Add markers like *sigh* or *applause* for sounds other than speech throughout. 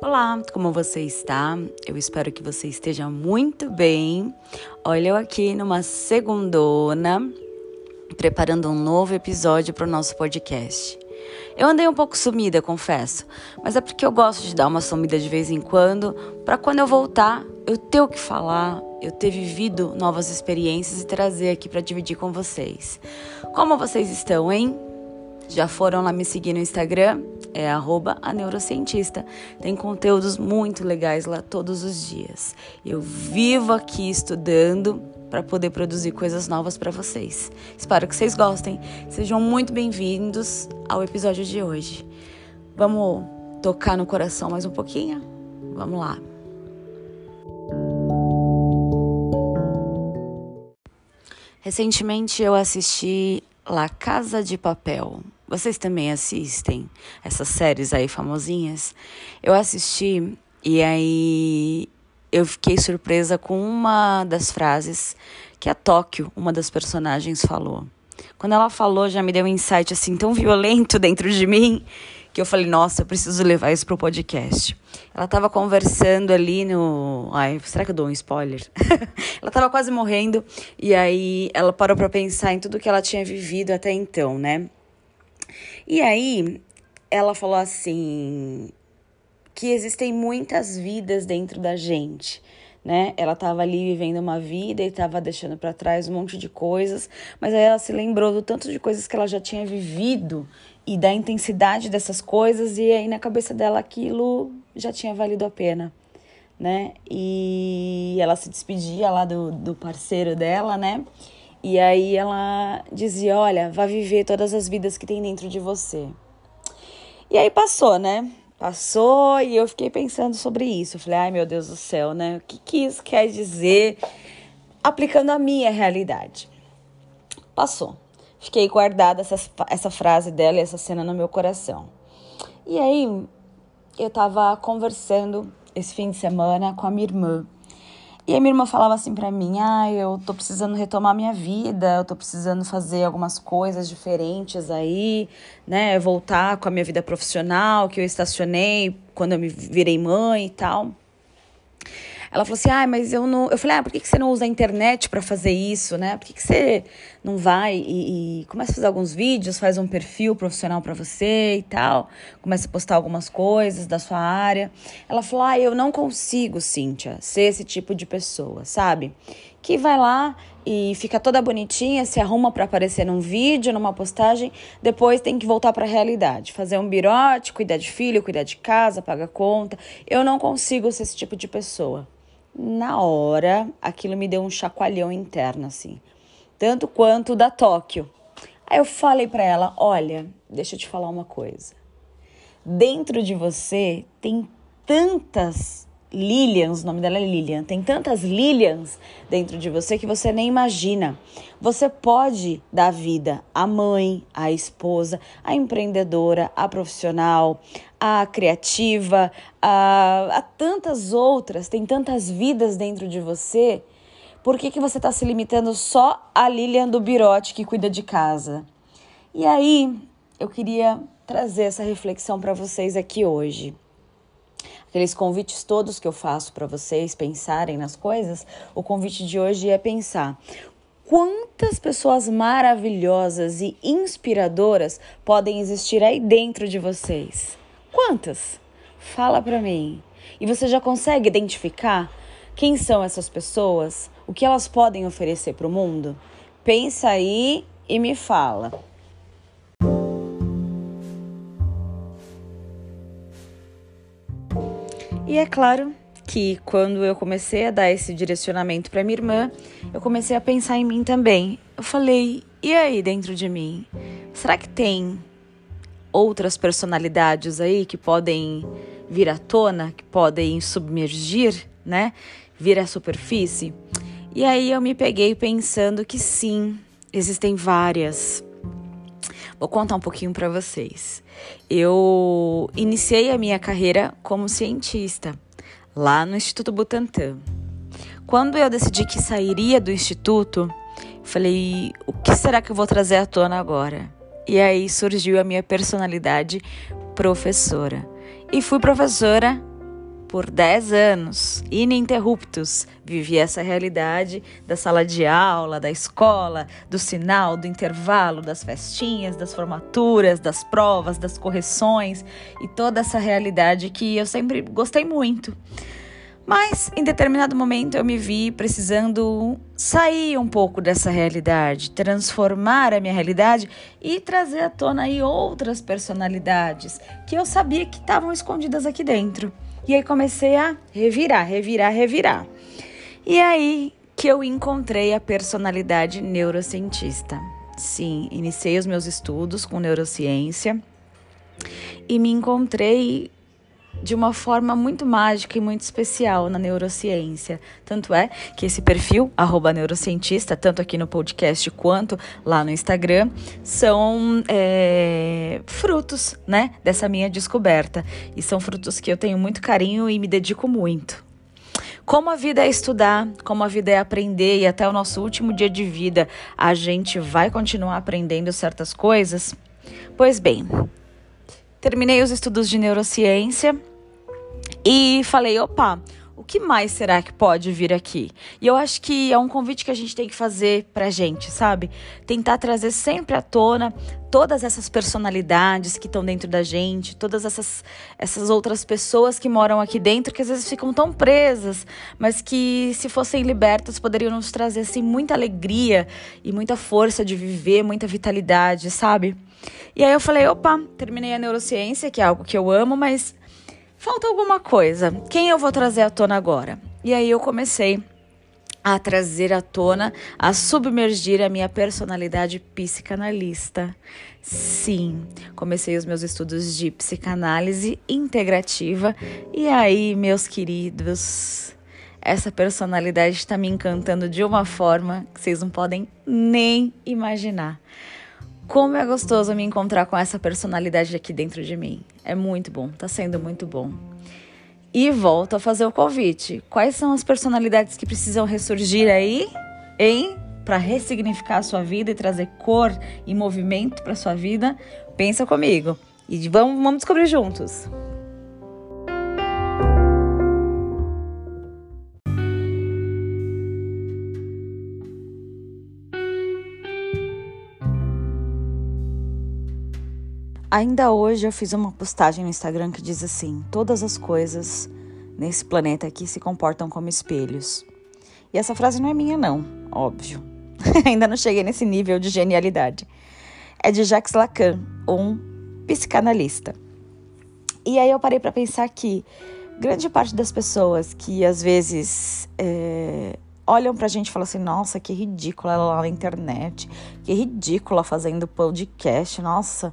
Olá, como você está? Eu espero que você esteja muito bem. Olha eu aqui numa segundona, preparando um novo episódio para o nosso podcast. Eu andei um pouco sumida, confesso, mas é porque eu gosto de dar uma sumida de vez em quando, para quando eu voltar, eu ter o que falar, eu ter vivido novas experiências e trazer aqui para dividir com vocês. Como vocês estão, hein? Já foram lá me seguir no Instagram? É arroba a neurocientista. Tem conteúdos muito legais lá todos os dias. Eu vivo aqui estudando para poder produzir coisas novas para vocês. Espero que vocês gostem. Sejam muito bem-vindos ao episódio de hoje. Vamos tocar no coração mais um pouquinho? Vamos lá. Recentemente eu assisti La Casa de Papel. Vocês também assistem essas séries aí famosinhas? Eu assisti e aí eu fiquei surpresa com uma das frases que a Tóquio, uma das personagens, falou. Quando ela falou, já me deu um insight assim tão violento *laughs* dentro de mim que eu falei, nossa, eu preciso levar isso pro podcast. Ela estava conversando ali no. Ai, será que eu dou um spoiler? *laughs* ela estava quase morrendo e aí ela parou para pensar em tudo que ela tinha vivido até então, né? E aí ela falou assim que existem muitas vidas dentro da gente, né? Ela estava ali vivendo uma vida e estava deixando para trás um monte de coisas, mas aí ela se lembrou do tanto de coisas que ela já tinha vivido e da intensidade dessas coisas e aí na cabeça dela aquilo já tinha valido a pena, né? E ela se despedia lá do, do parceiro dela, né? E aí ela dizia: Olha, vá viver todas as vidas que tem dentro de você. E aí passou, né? Passou e eu fiquei pensando sobre isso. Eu falei: Ai meu Deus do céu, né? O que, que isso quer dizer aplicando a minha realidade? Passou. Fiquei guardada essa, essa frase dela e essa cena no meu coração. E aí eu tava conversando esse fim de semana com a minha irmã. E a minha irmã falava assim para mim: "Ah, eu tô precisando retomar minha vida, eu tô precisando fazer algumas coisas diferentes aí, né, voltar com a minha vida profissional que eu estacionei quando eu me virei mãe e tal". Ela falou assim: ah, mas eu não. Eu falei: ah, por que, que você não usa a internet para fazer isso, né? Por que, que você não vai e, e, começa a fazer alguns vídeos, faz um perfil profissional para você e tal, começa a postar algumas coisas da sua área? Ela falou: ah, eu não consigo, Cíntia, ser esse tipo de pessoa, sabe? Que vai lá e fica toda bonitinha, se arruma para aparecer num vídeo, numa postagem, depois tem que voltar para a realidade, fazer um birote, cuidar de filho, cuidar de casa, pagar conta. Eu não consigo ser esse tipo de pessoa na hora, aquilo me deu um chacoalhão interno, assim. Tanto quanto da Tóquio. Aí eu falei para ela: olha, deixa eu te falar uma coisa. Dentro de você tem tantas Lilians, o nome dela é Lilian, tem tantas Lilians dentro de você que você nem imagina. Você pode dar vida à mãe, à esposa, à empreendedora, à profissional, à criativa, a, a tantas outras, tem tantas vidas dentro de você. Por que, que você está se limitando só à Lilian do Birote que cuida de casa? E aí, eu queria trazer essa reflexão para vocês aqui hoje aqueles convites todos que eu faço para vocês pensarem nas coisas, o convite de hoje é pensar quantas pessoas maravilhosas e inspiradoras podem existir aí dentro de vocês. Quantas? Fala para mim. E você já consegue identificar quem são essas pessoas? O que elas podem oferecer para o mundo? Pensa aí e me fala. E é claro que quando eu comecei a dar esse direcionamento para minha irmã, eu comecei a pensar em mim também. Eu falei: e aí dentro de mim? Será que tem outras personalidades aí que podem vir à tona, que podem submergir, né? Vir à superfície? E aí eu me peguei pensando que sim, existem várias. Vou contar um pouquinho para vocês. Eu iniciei a minha carreira como cientista lá no Instituto Butantan. Quando eu decidi que sairia do instituto, falei: o que será que eu vou trazer à tona agora? E aí surgiu a minha personalidade professora. E fui professora por 10 anos, ininterruptos, vivi essa realidade da sala de aula, da escola, do sinal, do intervalo, das festinhas, das formaturas, das provas, das correções e toda essa realidade que eu sempre gostei muito. Mas em determinado momento eu me vi precisando sair um pouco dessa realidade, transformar a minha realidade e trazer à tona aí outras personalidades que eu sabia que estavam escondidas aqui dentro. E aí comecei a revirar, revirar, revirar. E aí que eu encontrei a personalidade neurocientista. Sim, iniciei os meus estudos com neurociência e me encontrei de uma forma muito mágica e muito especial na neurociência. Tanto é que esse perfil, neurocientista, tanto aqui no podcast quanto lá no Instagram, são é, frutos né, dessa minha descoberta. E são frutos que eu tenho muito carinho e me dedico muito. Como a vida é estudar, como a vida é aprender e até o nosso último dia de vida a gente vai continuar aprendendo certas coisas? Pois bem, terminei os estudos de neurociência e falei, opa, o que mais será que pode vir aqui? E eu acho que é um convite que a gente tem que fazer pra gente, sabe? Tentar trazer sempre à tona todas essas personalidades que estão dentro da gente, todas essas, essas outras pessoas que moram aqui dentro, que às vezes ficam tão presas, mas que se fossem libertas poderiam nos trazer assim muita alegria e muita força de viver, muita vitalidade, sabe? E aí eu falei, opa, terminei a neurociência, que é algo que eu amo, mas falta alguma coisa. Quem eu vou trazer à tona agora? E aí eu comecei a trazer à tona, a submergir a minha personalidade psicanalista. Sim, comecei os meus estudos de psicanálise integrativa e aí, meus queridos, essa personalidade está me encantando de uma forma que vocês não podem nem imaginar. Como é gostoso me encontrar com essa personalidade aqui dentro de mim. É muito bom, tá sendo muito bom. E volto a fazer o convite. Quais são as personalidades que precisam ressurgir aí, hein? Para ressignificar a sua vida e trazer cor e movimento para sua vida? Pensa comigo e vamos, vamos descobrir juntos. Ainda hoje eu fiz uma postagem no Instagram que diz assim: todas as coisas nesse planeta aqui se comportam como espelhos. E essa frase não é minha, não, óbvio. *laughs* Ainda não cheguei nesse nível de genialidade. É de Jacques Lacan, um psicanalista. E aí eu parei para pensar que grande parte das pessoas que às vezes é, olham pra gente e falam assim: nossa, que ridícula ela lá na internet, que ridícula fazendo podcast, nossa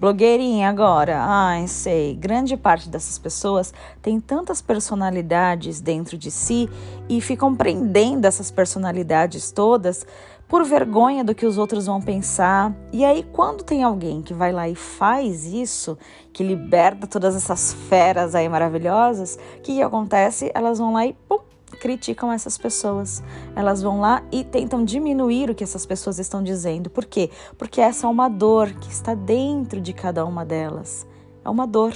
Blogueirinha agora, ai, sei. Grande parte dessas pessoas tem tantas personalidades dentro de si e ficam prendendo essas personalidades todas por vergonha do que os outros vão pensar. E aí, quando tem alguém que vai lá e faz isso, que liberta todas essas feras aí maravilhosas, o que, que acontece? Elas vão lá e pum, criticam essas pessoas. Elas vão lá e tentam diminuir o que essas pessoas estão dizendo. Por quê? Porque essa é uma dor que está dentro de cada uma delas. É uma dor.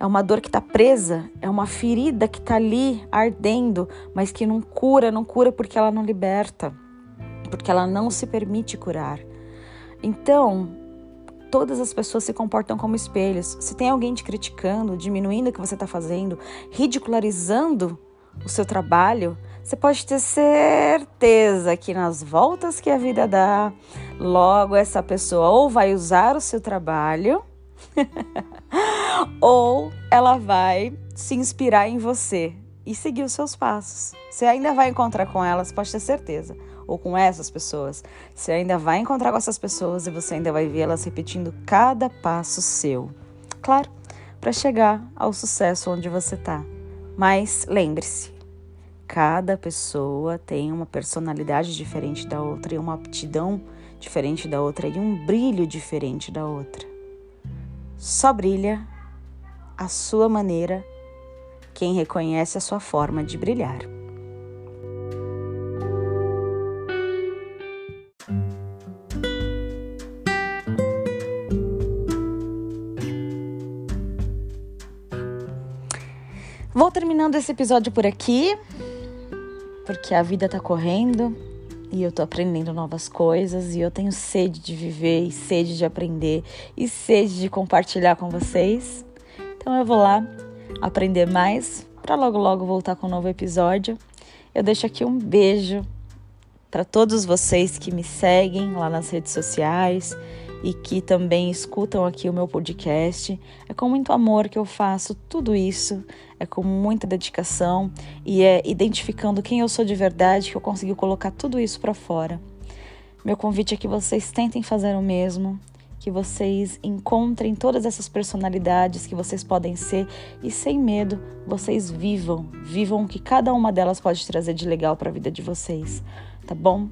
É uma dor que está presa, é uma ferida que está ali ardendo, mas que não cura, não cura porque ela não liberta, porque ela não se permite curar. Então, todas as pessoas se comportam como espelhos. Se tem alguém te criticando, diminuindo o que você está fazendo, ridicularizando o seu trabalho, você pode ter certeza que nas voltas que a vida dá, logo essa pessoa ou vai usar o seu trabalho, *laughs* ou ela vai se inspirar em você e seguir os seus passos. Você ainda vai encontrar com elas, pode ter certeza, ou com essas pessoas. Você ainda vai encontrar com essas pessoas e você ainda vai ver elas repetindo cada passo seu. Claro, para chegar ao sucesso onde você está. Mas lembre-se, cada pessoa tem uma personalidade diferente da outra e uma aptidão diferente da outra e um brilho diferente da outra. Só brilha a sua maneira quem reconhece a sua forma de brilhar. Terminando esse episódio por aqui, porque a vida tá correndo e eu tô aprendendo novas coisas e eu tenho sede de viver e sede de aprender e sede de compartilhar com vocês. Então eu vou lá aprender mais para logo logo voltar com um novo episódio. Eu deixo aqui um beijo para todos vocês que me seguem lá nas redes sociais e que também escutam aqui o meu podcast. É com muito amor que eu faço tudo isso, é com muita dedicação e é identificando quem eu sou de verdade que eu consegui colocar tudo isso para fora. Meu convite é que vocês tentem fazer o mesmo, que vocês encontrem todas essas personalidades que vocês podem ser e sem medo vocês vivam, vivam o que cada uma delas pode trazer de legal para a vida de vocês, tá bom?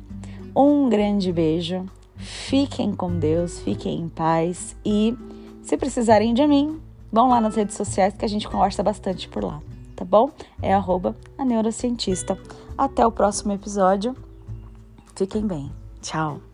Um grande beijo Fiquem com Deus, fiquem em paz e se precisarem de mim, vão lá nas redes sociais que a gente conversa bastante por lá, tá bom? É arroba a neurocientista. Até o próximo episódio. Fiquem bem. Tchau.